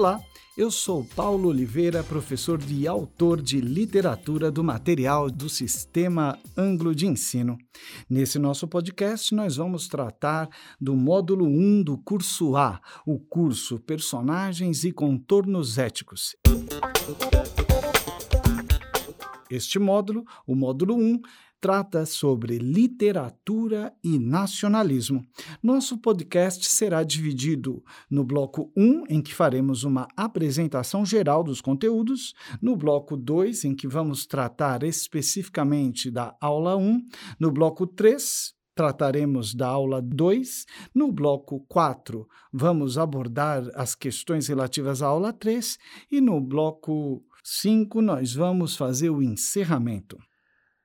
Olá, eu sou Paulo Oliveira, professor e autor de literatura do material do Sistema Anglo de Ensino. Nesse nosso podcast, nós vamos tratar do módulo 1 do curso A, o curso Personagens e Contornos Éticos. Este módulo, o módulo 1, trata sobre literatura e nacionalismo. Nosso podcast será dividido no bloco 1, em que faremos uma apresentação geral dos conteúdos, no bloco 2, em que vamos tratar especificamente da aula 1, no bloco 3, trataremos da aula 2. No bloco 4, vamos abordar as questões relativas à aula 3 e no bloco 5 nós vamos fazer o encerramento.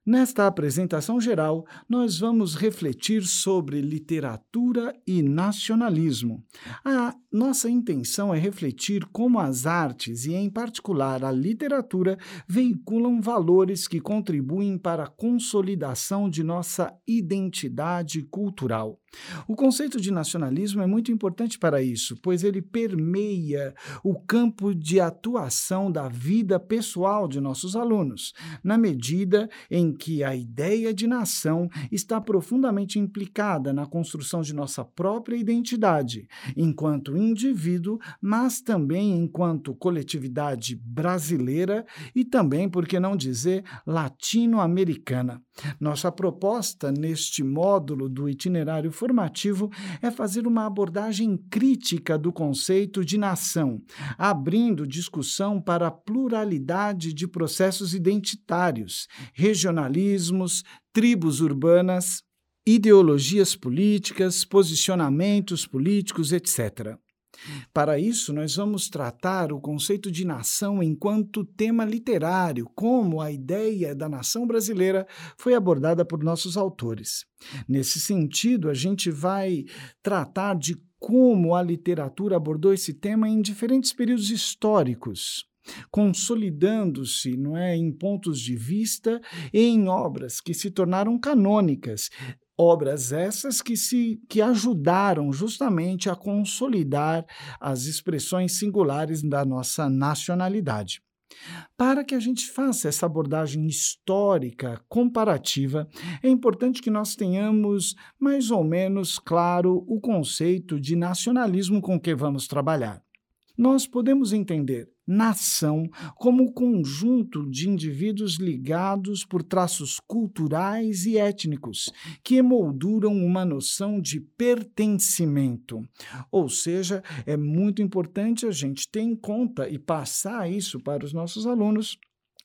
Nesta apresentação geral, nós vamos refletir sobre literatura e nacionalismo. A nossa intenção é refletir como as artes, e em particular a literatura, veiculam valores que contribuem para a consolidação de nossa identidade cultural. O conceito de nacionalismo é muito importante para isso, pois ele permeia o campo de atuação da vida pessoal de nossos alunos, na medida em que a ideia de nação está profundamente implicada na construção de nossa própria identidade, enquanto indivíduo, mas também enquanto coletividade brasileira e também, por que não dizer, latino-americana. Nossa proposta neste módulo do itinerário formativo é fazer uma abordagem crítica do conceito de nação, abrindo discussão para a pluralidade de processos identitários, regionalismos, tribos urbanas, ideologias políticas, posicionamentos políticos, etc. Para isso, nós vamos tratar o conceito de nação enquanto tema literário, como a ideia da nação brasileira foi abordada por nossos autores. Nesse sentido, a gente vai tratar de como a literatura abordou esse tema em diferentes períodos históricos consolidando-se não é, em pontos de vista e em obras que se tornaram canônicas, Obras essas que, se, que ajudaram justamente a consolidar as expressões singulares da nossa nacionalidade. Para que a gente faça essa abordagem histórica, comparativa, é importante que nós tenhamos mais ou menos claro o conceito de nacionalismo com que vamos trabalhar. Nós podemos entender nação como conjunto de indivíduos ligados por traços culturais e étnicos que emolduram uma noção de pertencimento. Ou seja, é muito importante a gente ter em conta e passar isso para os nossos alunos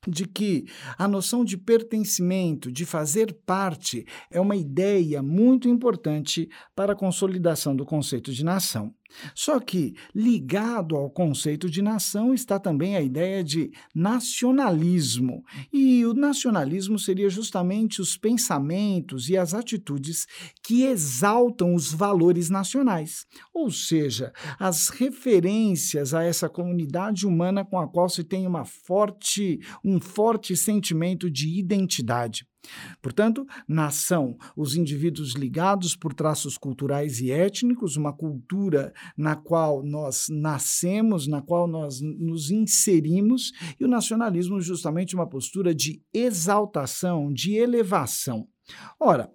de que a noção de pertencimento, de fazer parte, é uma ideia muito importante para a consolidação do conceito de nação. Só que, ligado ao conceito de nação, está também a ideia de nacionalismo. E o nacionalismo seria justamente os pensamentos e as atitudes que exaltam os valores nacionais, ou seja, as referências a essa comunidade humana com a qual se tem uma forte, um forte sentimento de identidade. Portanto, nação, os indivíduos ligados por traços culturais e étnicos, uma cultura na qual nós nascemos, na qual nós nos inserimos, e o nacionalismo, justamente, uma postura de exaltação, de elevação. Ora,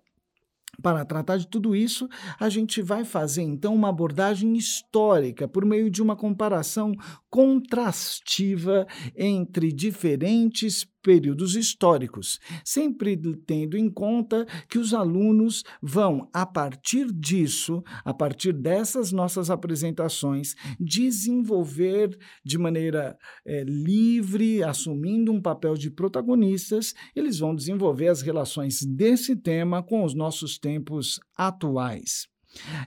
para tratar de tudo isso, a gente vai fazer então uma abordagem histórica por meio de uma comparação contrastiva entre diferentes períodos históricos, sempre tendo em conta que os alunos vão, a partir disso, a partir dessas nossas apresentações, desenvolver de maneira é, livre, assumindo um papel de protagonistas, eles vão desenvolver as relações desse tema com os nossos tempos atuais.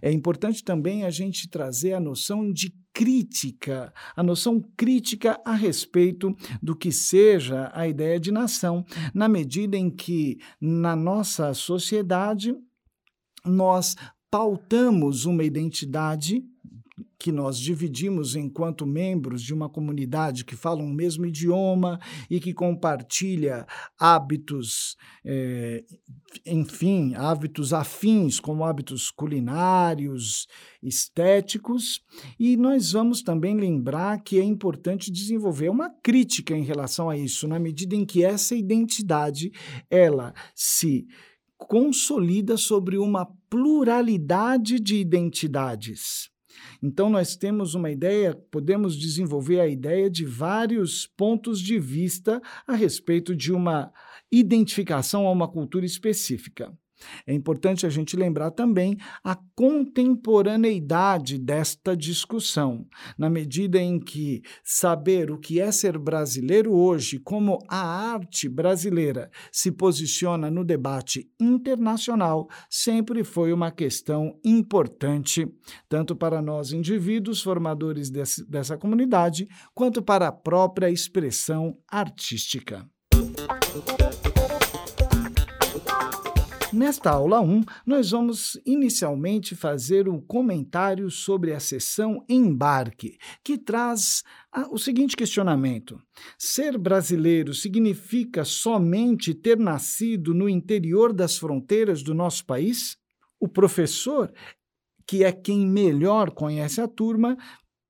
É importante também a gente trazer a noção de crítica, a noção crítica a respeito do que seja a ideia de nação, na medida em que na nossa sociedade nós pautamos uma identidade que nós dividimos enquanto membros de uma comunidade que fala o mesmo idioma e que compartilha hábitos, é, enfim, hábitos afins, como hábitos culinários, estéticos, e nós vamos também lembrar que é importante desenvolver uma crítica em relação a isso, na medida em que essa identidade ela se consolida sobre uma pluralidade de identidades. Então, nós temos uma ideia, podemos desenvolver a ideia de vários pontos de vista a respeito de uma identificação a uma cultura específica. É importante a gente lembrar também a contemporaneidade desta discussão, na medida em que saber o que é ser brasileiro hoje, como a arte brasileira se posiciona no debate internacional, sempre foi uma questão importante, tanto para nós indivíduos formadores desse, dessa comunidade, quanto para a própria expressão artística. Nesta aula 1, nós vamos inicialmente fazer um comentário sobre a seção Embarque, que traz o seguinte questionamento: Ser brasileiro significa somente ter nascido no interior das fronteiras do nosso país? O professor, que é quem melhor conhece a turma,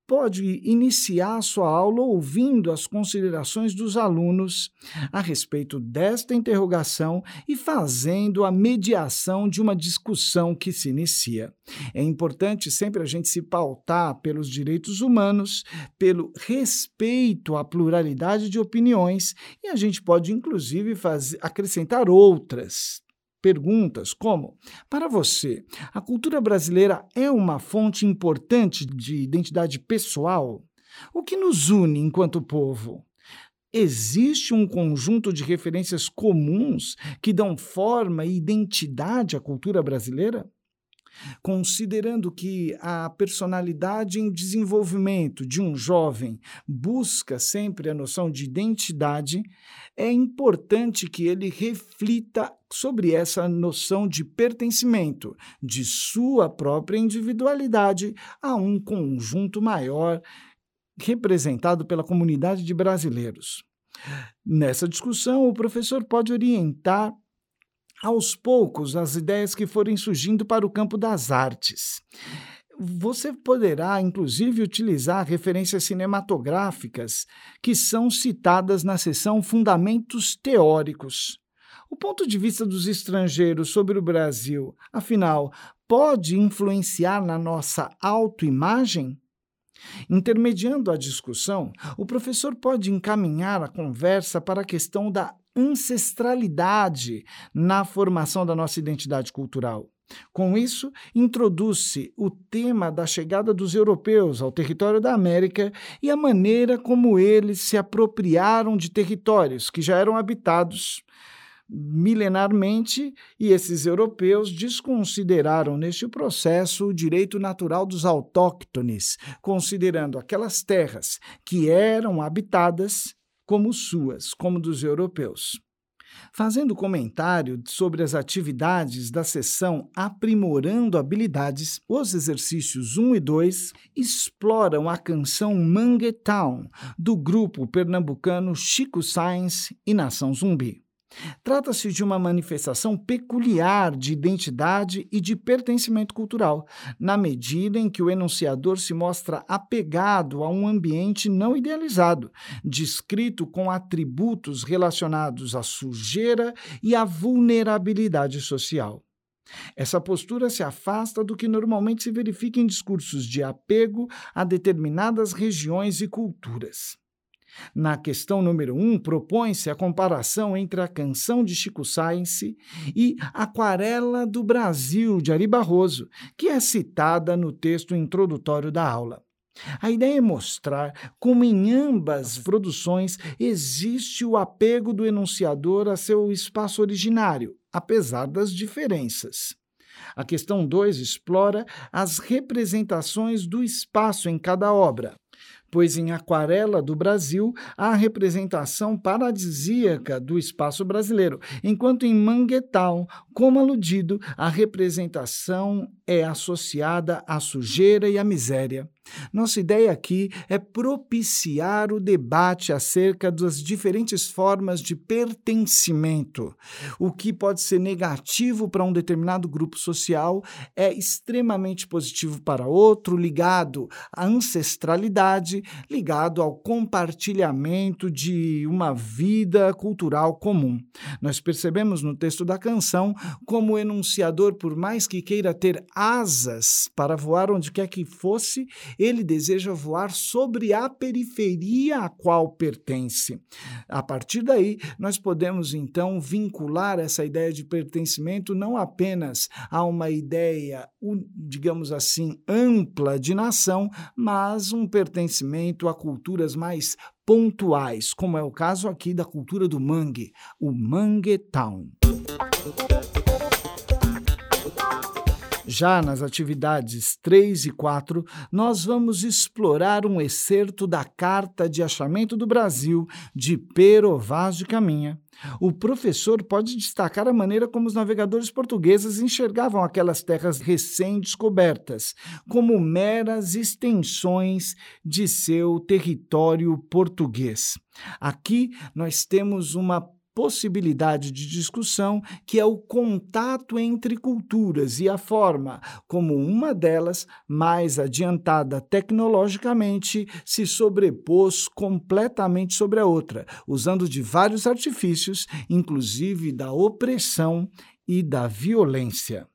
pode iniciar sua aula ouvindo as considerações dos alunos a respeito desta interrogação e fazendo a mediação de uma discussão que se inicia. É importante sempre a gente se pautar pelos direitos humanos, pelo respeito à pluralidade de opiniões e a gente pode inclusive fazer, acrescentar outras perguntas como: para você, a cultura brasileira é uma fonte importante de identidade pessoal? O que nos une enquanto povo? Existe um conjunto de referências comuns que dão forma e identidade à cultura brasileira? Considerando que a personalidade em desenvolvimento de um jovem busca sempre a noção de identidade, é importante que ele reflita sobre essa noção de pertencimento de sua própria individualidade a um conjunto maior representado pela comunidade de brasileiros. Nessa discussão, o professor pode orientar aos poucos as ideias que forem surgindo para o campo das artes. Você poderá, inclusive, utilizar referências cinematográficas que são citadas na seção Fundamentos Teóricos. O ponto de vista dos estrangeiros sobre o Brasil, afinal, pode influenciar na nossa autoimagem? Intermediando a discussão, o professor pode encaminhar a conversa para a questão da ancestralidade na formação da nossa identidade cultural. Com isso, introduz-se o tema da chegada dos europeus ao território da América e a maneira como eles se apropriaram de territórios que já eram habitados milenarmente e esses europeus desconsideraram neste processo o direito natural dos autóctones, considerando aquelas terras que eram habitadas como suas, como dos europeus. Fazendo comentário sobre as atividades da sessão Aprimorando Habilidades, os exercícios 1 e 2 exploram a canção Manguetown, do grupo pernambucano Chico Science e Nação Zumbi. Trata-se de uma manifestação peculiar de identidade e de pertencimento cultural, na medida em que o enunciador se mostra apegado a um ambiente não idealizado, descrito com atributos relacionados à sujeira e à vulnerabilidade social. Essa postura se afasta do que normalmente se verifica em discursos de apego a determinadas regiões e culturas. Na questão número 1, um, propõe-se a comparação entre a canção de Chico Science e Aquarela do Brasil, de Ari Barroso, que é citada no texto introdutório da aula. A ideia é mostrar como em ambas produções existe o apego do enunciador a seu espaço originário, apesar das diferenças. A questão 2 explora as representações do espaço em cada obra. Pois em Aquarela do Brasil há a representação paradisíaca do espaço brasileiro, enquanto em Manguetal, como aludido, a representação é associada à sujeira e à miséria. Nossa ideia aqui é propiciar o debate acerca das diferentes formas de pertencimento. O que pode ser negativo para um determinado grupo social é extremamente positivo para outro, ligado à ancestralidade, ligado ao compartilhamento de uma vida cultural comum. Nós percebemos no texto da canção como o enunciador, por mais que queira ter asas para voar onde quer que fosse, ele deseja voar sobre a periferia a qual pertence. A partir daí, nós podemos então vincular essa ideia de pertencimento não apenas a uma ideia, digamos assim, ampla de nação, mas um a culturas mais pontuais, como é o caso aqui da cultura do mangue, o Mangue Town. Já nas atividades 3 e 4, nós vamos explorar um excerto da Carta de Achamento do Brasil de Pero Vaz de Caminha. O professor pode destacar a maneira como os navegadores portugueses enxergavam aquelas terras recém-descobertas, como meras extensões de seu território português. Aqui nós temos uma possibilidade de discussão, que é o contato entre culturas e a forma como uma delas, mais adiantada tecnologicamente, se sobrepôs completamente sobre a outra, usando de vários artifícios, inclusive da opressão e da violência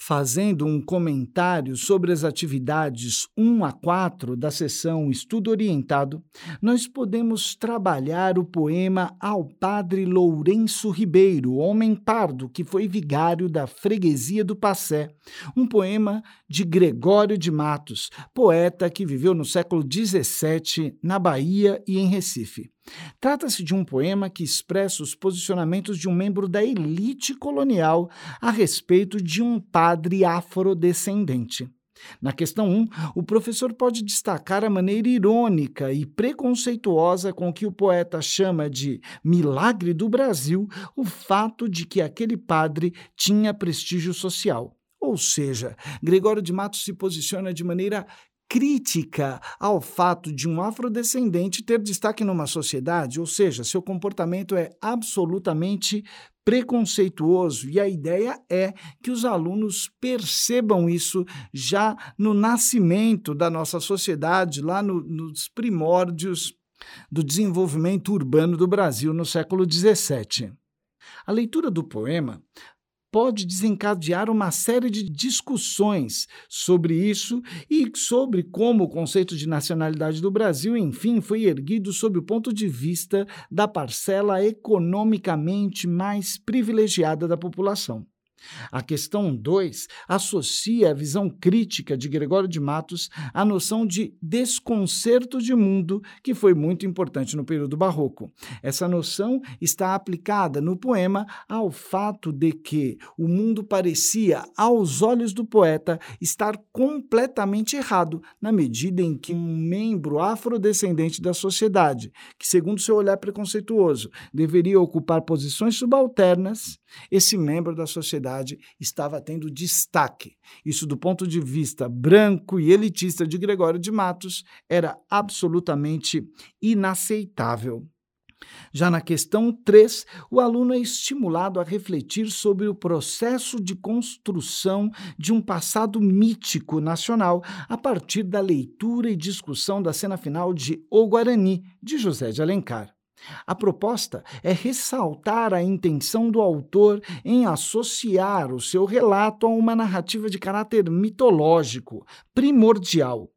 fazendo um comentário sobre as atividades 1 a 4 da sessão Estudo Orientado, nós podemos trabalhar o poema Ao Padre Lourenço Ribeiro, Homem Pardo, que foi vigário da freguesia do Passé, um poema de Gregório de Matos, poeta que viveu no século XVII na Bahia e em Recife. Trata-se de um poema que expressa os posicionamentos de um membro da elite colonial a respeito de um padre afrodescendente. Na questão 1, o professor pode destacar a maneira irônica e preconceituosa com que o poeta chama de milagre do Brasil o fato de que aquele padre tinha prestígio social. Ou seja, Gregório de Matos se posiciona de maneira crítica ao fato de um afrodescendente ter destaque numa sociedade, ou seja, seu comportamento é absolutamente preconceituoso e a ideia é que os alunos percebam isso já no nascimento da nossa sociedade, lá no, nos primórdios do desenvolvimento urbano do Brasil no século XVII. A leitura do poema pode desencadear uma série de discussões sobre isso e sobre como o conceito de nacionalidade do Brasil, enfim, foi erguido sob o ponto de vista da parcela economicamente mais privilegiada da população. A questão 2 associa a visão crítica de Gregório de Matos à noção de desconcerto de mundo, que foi muito importante no período barroco. Essa noção está aplicada no poema ao fato de que o mundo parecia, aos olhos do poeta, estar completamente errado, na medida em que um membro afrodescendente da sociedade, que, segundo seu olhar preconceituoso, deveria ocupar posições subalternas, esse membro da sociedade estava tendo destaque. Isso, do ponto de vista branco e elitista de Gregório de Matos, era absolutamente inaceitável. Já na questão 3, o aluno é estimulado a refletir sobre o processo de construção de um passado mítico nacional a partir da leitura e discussão da cena final de O Guarani, de José de Alencar. A proposta é ressaltar a intenção do autor em associar o seu relato a uma narrativa de caráter mitológico, primordial.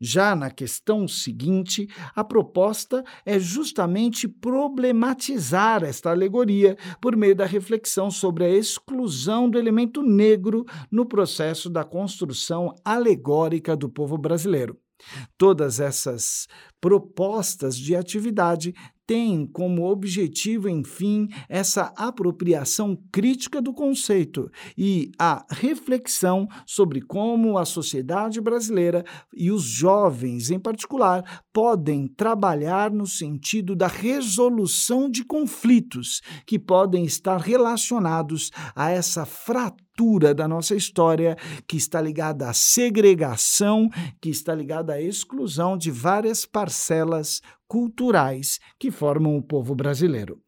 Já na questão seguinte, a proposta é justamente problematizar esta alegoria por meio da reflexão sobre a exclusão do elemento negro no processo da construção alegórica do povo brasileiro. Todas essas propostas de atividade tem como objetivo, enfim, essa apropriação crítica do conceito e a reflexão sobre como a sociedade brasileira e os jovens, em particular, podem trabalhar no sentido da resolução de conflitos que podem estar relacionados a essa fratura da nossa história que está ligada à segregação, que está ligada à exclusão de várias parcelas culturais que formam o povo brasileiro.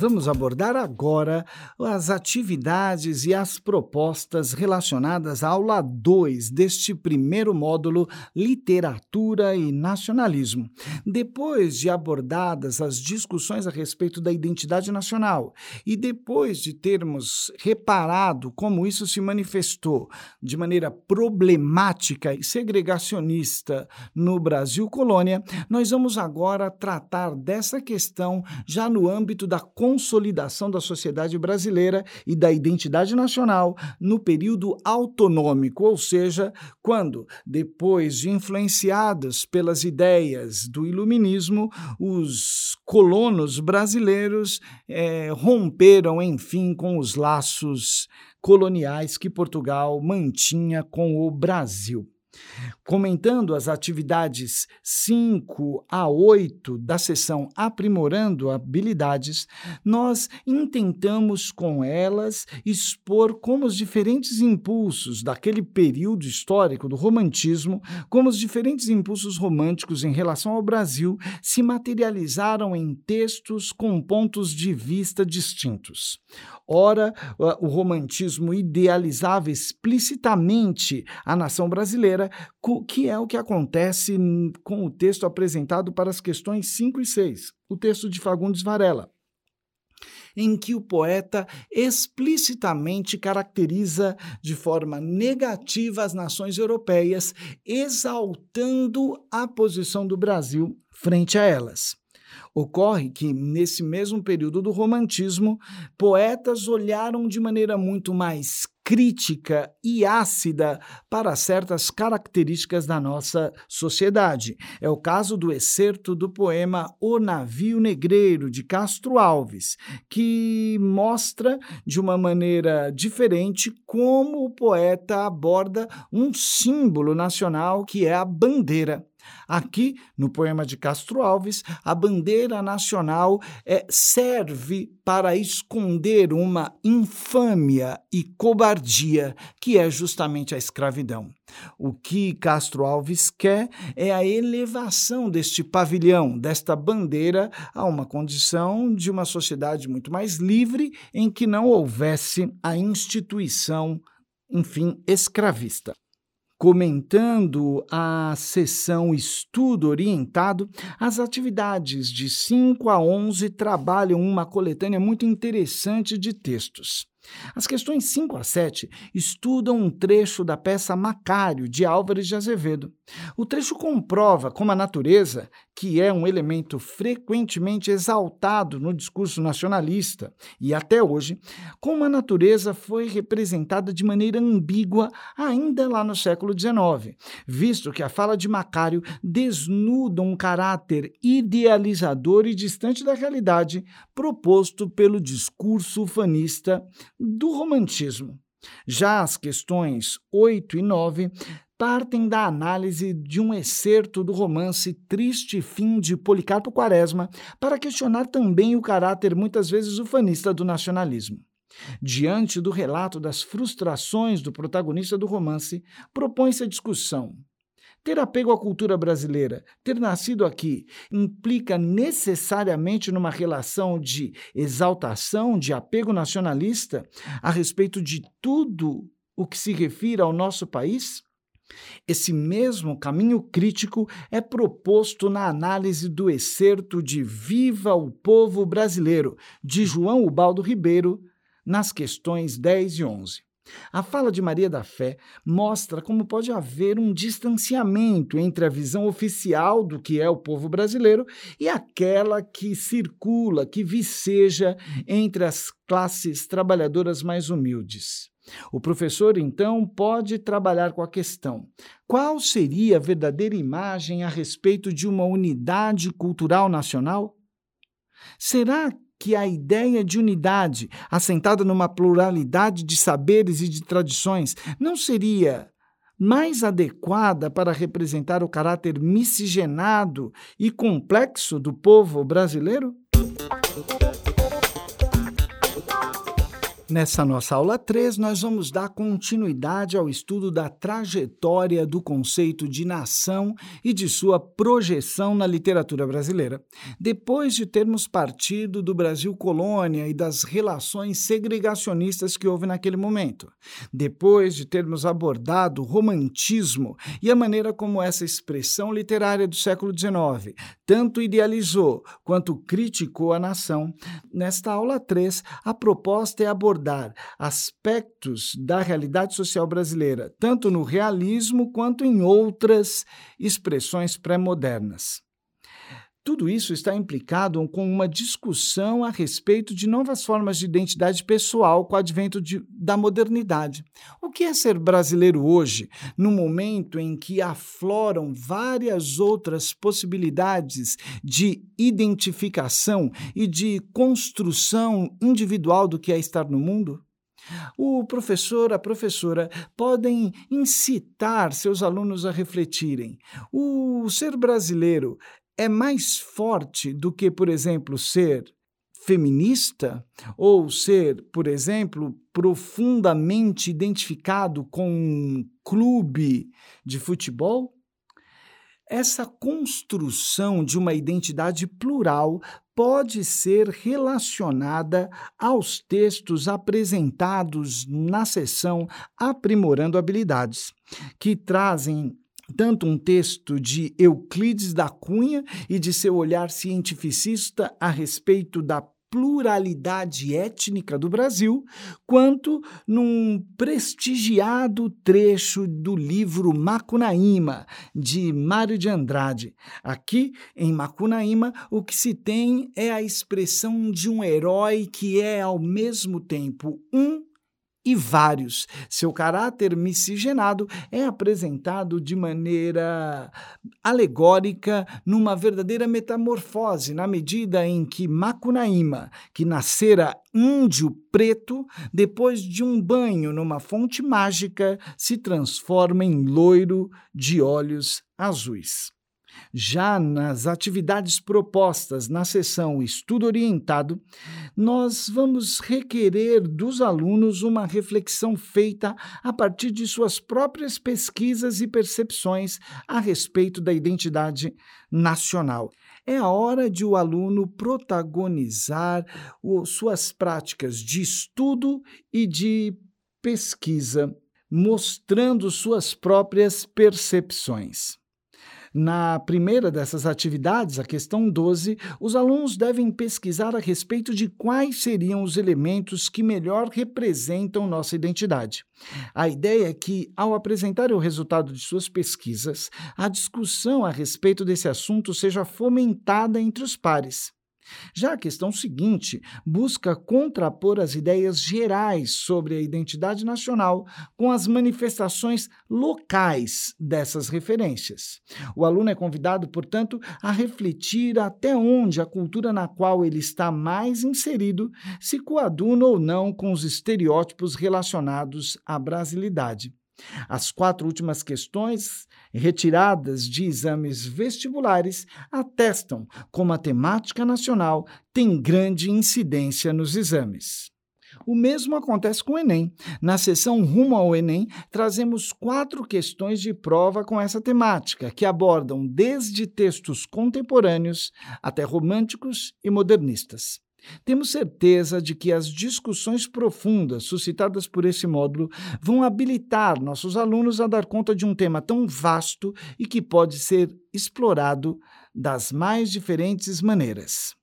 Vamos abordar agora as atividades e as propostas relacionadas à aula 2 deste primeiro módulo Literatura e Nacionalismo. Depois de abordadas as discussões a respeito da identidade nacional e depois de termos reparado como isso se manifestou de maneira problemática e segregacionista no Brasil colônia, nós vamos agora tratar dessa questão já no âmbito da consolidação da sociedade brasileira e da identidade nacional no período autonômico, ou seja, quando, depois de influenciados pelas ideias do iluminismo, os colonos brasileiros eh, romperam, enfim, com os laços coloniais que Portugal mantinha com o Brasil. Comentando as atividades 5 a 8 da sessão Aprimorando Habilidades, nós intentamos com elas expor como os diferentes impulsos daquele período histórico do romantismo, como os diferentes impulsos românticos em relação ao Brasil se materializaram em textos com pontos de vista distintos. Ora, o romantismo idealizava explicitamente a nação brasileira, que é o que acontece com o texto apresentado para as questões 5 e 6, o texto de Fagundes Varela em que o poeta explicitamente caracteriza de forma negativa as nações europeias, exaltando a posição do Brasil frente a elas. Ocorre que, nesse mesmo período do romantismo, poetas olharam de maneira muito mais crítica e ácida para certas características da nossa sociedade. É o caso do excerto do poema O Navio Negreiro, de Castro Alves, que mostra de uma maneira diferente como o poeta aborda um símbolo nacional que é a bandeira. Aqui, no poema de Castro Alves, a bandeira nacional é, serve para esconder uma infâmia e cobardia que é justamente a escravidão. O que Castro Alves quer é a elevação deste pavilhão, desta bandeira, a uma condição de uma sociedade muito mais livre em que não houvesse a instituição, enfim, escravista comentando a sessão Estudo Orientado, as atividades de 5 a 11 trabalham uma coletânea muito interessante de textos. As questões 5 a 7 estudam um trecho da peça Macário, de Álvares de Azevedo. O trecho comprova como a natureza, que é um elemento frequentemente exaltado no discurso nacionalista e até hoje, como a natureza foi representada de maneira ambígua ainda lá no século XIX, visto que a fala de Macário desnuda um caráter idealizador e distante da realidade proposto pelo discurso ufanista do romantismo. Já as questões 8 e 9 partem da análise de um excerto do romance Triste Fim de Policarpo Quaresma para questionar também o caráter muitas vezes ufanista do nacionalismo. Diante do relato das frustrações do protagonista do romance, propõe-se a discussão ter apego à cultura brasileira, ter nascido aqui, implica necessariamente numa relação de exaltação, de apego nacionalista a respeito de tudo o que se refira ao nosso país? Esse mesmo caminho crítico é proposto na análise do excerto de Viva o Povo Brasileiro, de João Ubaldo Ribeiro, nas questões 10 e 11. A fala de Maria da Fé mostra como pode haver um distanciamento entre a visão oficial do que é o povo brasileiro e aquela que circula, que viceja entre as classes trabalhadoras mais humildes. O professor, então, pode trabalhar com a questão: qual seria a verdadeira imagem a respeito de uma unidade cultural nacional? Será que a ideia de unidade, assentada numa pluralidade de saberes e de tradições, não seria mais adequada para representar o caráter miscigenado e complexo do povo brasileiro? Nessa nossa aula 3, nós vamos dar continuidade ao estudo da trajetória do conceito de nação e de sua projeção na literatura brasileira. Depois de termos partido do Brasil colônia e das relações segregacionistas que houve naquele momento, depois de termos abordado o romantismo e a maneira como essa expressão literária do século XIX tanto idealizou quanto criticou a nação, nesta aula 3, a proposta é abordar aspectos da realidade social brasileira, tanto no realismo quanto em outras expressões pré-modernas. Tudo isso está implicado com uma discussão a respeito de novas formas de identidade pessoal com o advento de, da modernidade. O que é ser brasileiro hoje, no momento em que afloram várias outras possibilidades de identificação e de construção individual do que é estar no mundo? O professor, a professora podem incitar seus alunos a refletirem. O ser brasileiro é mais forte do que, por exemplo, ser feminista ou ser, por exemplo, profundamente identificado com um clube de futebol? Essa construção de uma identidade plural pode ser relacionada aos textos apresentados na sessão Aprimorando Habilidades, que trazem tanto um texto de Euclides da Cunha e de seu olhar cientificista a respeito da pluralidade étnica do Brasil, quanto num prestigiado trecho do livro Macunaíma, de Mário de Andrade. Aqui, em Macunaíma, o que se tem é a expressão de um herói que é, ao mesmo tempo, um e vários. Seu caráter miscigenado é apresentado de maneira alegórica numa verdadeira metamorfose, na medida em que Macunaíma, que nascera índio preto, depois de um banho numa fonte mágica, se transforma em loiro de olhos azuis. Já nas atividades propostas na sessão Estudo Orientado, nós vamos requerer dos alunos uma reflexão feita a partir de suas próprias pesquisas e percepções a respeito da identidade nacional. É a hora de o aluno protagonizar o, suas práticas de estudo e de pesquisa, mostrando suas próprias percepções. Na primeira dessas atividades, a questão 12, os alunos devem pesquisar a respeito de quais seriam os elementos que melhor representam nossa identidade. A ideia é que, ao apresentar o resultado de suas pesquisas, a discussão a respeito desse assunto seja fomentada entre os pares. Já a questão seguinte busca contrapor as ideias gerais sobre a identidade nacional com as manifestações locais dessas referências. O aluno é convidado, portanto, a refletir até onde a cultura na qual ele está mais inserido se coaduna ou não com os estereótipos relacionados à brasilidade. As quatro últimas questões retiradas de exames vestibulares atestam como a temática nacional tem grande incidência nos exames. O mesmo acontece com o Enem. Na sessão Rumo ao Enem, trazemos quatro questões de prova com essa temática, que abordam desde textos contemporâneos até românticos e modernistas. Temos certeza de que as discussões profundas suscitadas por esse módulo vão habilitar nossos alunos a dar conta de um tema tão vasto e que pode ser explorado das mais diferentes maneiras.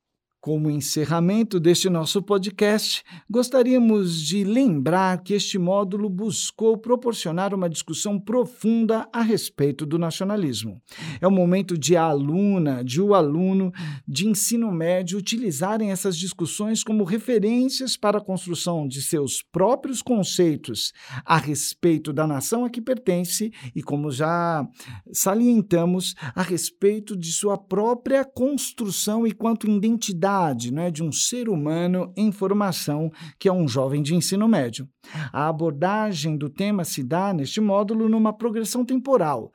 Como encerramento deste nosso podcast, gostaríamos de lembrar que este módulo buscou proporcionar uma discussão profunda a respeito do nacionalismo. É o momento de a aluna, de o aluno de ensino médio utilizarem essas discussões como referências para a construção de seus próprios conceitos a respeito da nação a que pertence e, como já salientamos, a respeito de sua própria construção e quanto né, de um ser humano em formação, que é um jovem de ensino médio. A abordagem do tema se dá neste módulo numa progressão temporal,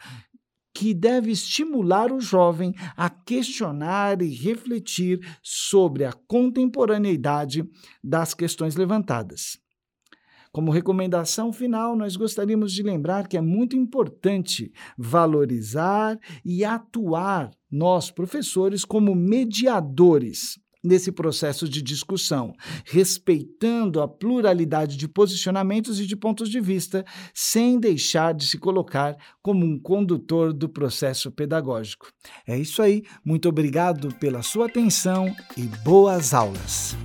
que deve estimular o jovem a questionar e refletir sobre a contemporaneidade das questões levantadas. Como recomendação final, nós gostaríamos de lembrar que é muito importante valorizar e atuar nós, professores, como mediadores nesse processo de discussão, respeitando a pluralidade de posicionamentos e de pontos de vista, sem deixar de se colocar como um condutor do processo pedagógico. É isso aí, muito obrigado pela sua atenção e boas aulas.